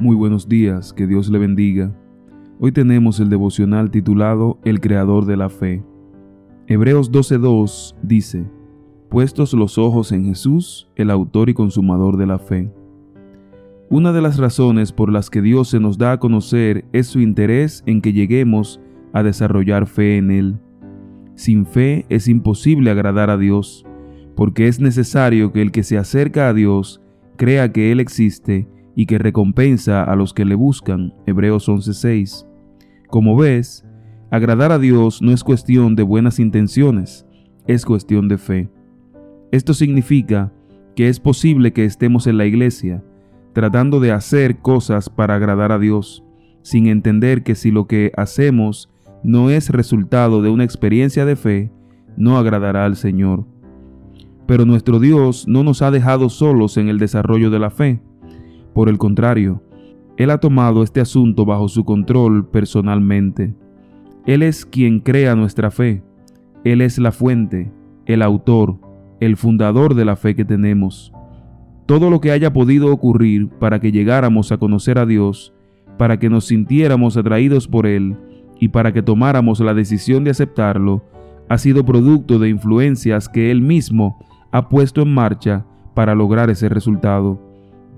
Muy buenos días, que Dios le bendiga. Hoy tenemos el devocional titulado El Creador de la Fe. Hebreos 12.2 dice, Puestos los ojos en Jesús, el autor y consumador de la fe. Una de las razones por las que Dios se nos da a conocer es su interés en que lleguemos a desarrollar fe en Él. Sin fe es imposible agradar a Dios, porque es necesario que el que se acerca a Dios crea que Él existe y que recompensa a los que le buscan. Hebreos 11:6. Como ves, agradar a Dios no es cuestión de buenas intenciones, es cuestión de fe. Esto significa que es posible que estemos en la iglesia tratando de hacer cosas para agradar a Dios, sin entender que si lo que hacemos no es resultado de una experiencia de fe, no agradará al Señor. Pero nuestro Dios no nos ha dejado solos en el desarrollo de la fe. Por el contrario, Él ha tomado este asunto bajo su control personalmente. Él es quien crea nuestra fe. Él es la fuente, el autor, el fundador de la fe que tenemos. Todo lo que haya podido ocurrir para que llegáramos a conocer a Dios, para que nos sintiéramos atraídos por Él y para que tomáramos la decisión de aceptarlo, ha sido producto de influencias que Él mismo ha puesto en marcha para lograr ese resultado.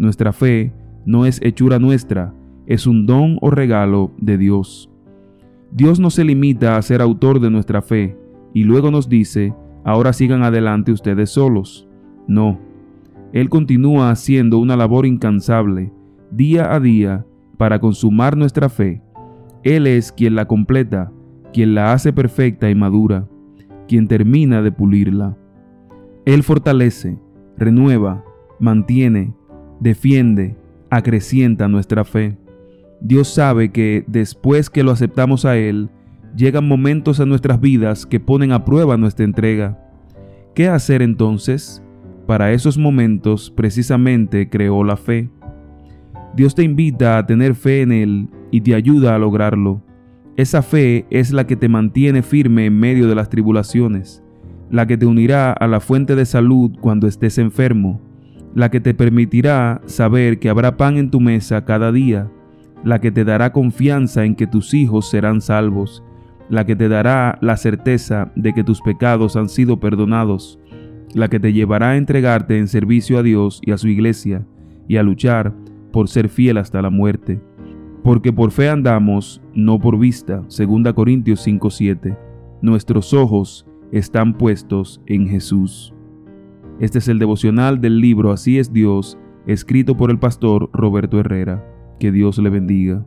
Nuestra fe no es hechura nuestra, es un don o regalo de Dios. Dios no se limita a ser autor de nuestra fe y luego nos dice, ahora sigan adelante ustedes solos. No, Él continúa haciendo una labor incansable, día a día, para consumar nuestra fe. Él es quien la completa, quien la hace perfecta y madura, quien termina de pulirla. Él fortalece, renueva, mantiene, defiende, acrecienta nuestra fe. Dios sabe que después que lo aceptamos a Él, llegan momentos a nuestras vidas que ponen a prueba nuestra entrega. ¿Qué hacer entonces? Para esos momentos precisamente creó la fe. Dios te invita a tener fe en Él y te ayuda a lograrlo. Esa fe es la que te mantiene firme en medio de las tribulaciones, la que te unirá a la fuente de salud cuando estés enfermo, la que te permitirá saber que habrá pan en tu mesa cada día, la que te dará confianza en que tus hijos serán salvos, la que te dará la certeza de que tus pecados han sido perdonados, la que te llevará a entregarte en servicio a Dios y a su iglesia, y a luchar por ser fiel hasta la muerte. Porque por fe andamos, no por vista. 2 Corintios 5:7. Nuestros ojos están puestos en Jesús. Este es el devocional del libro Así es Dios, escrito por el pastor Roberto Herrera. Que Dios le bendiga.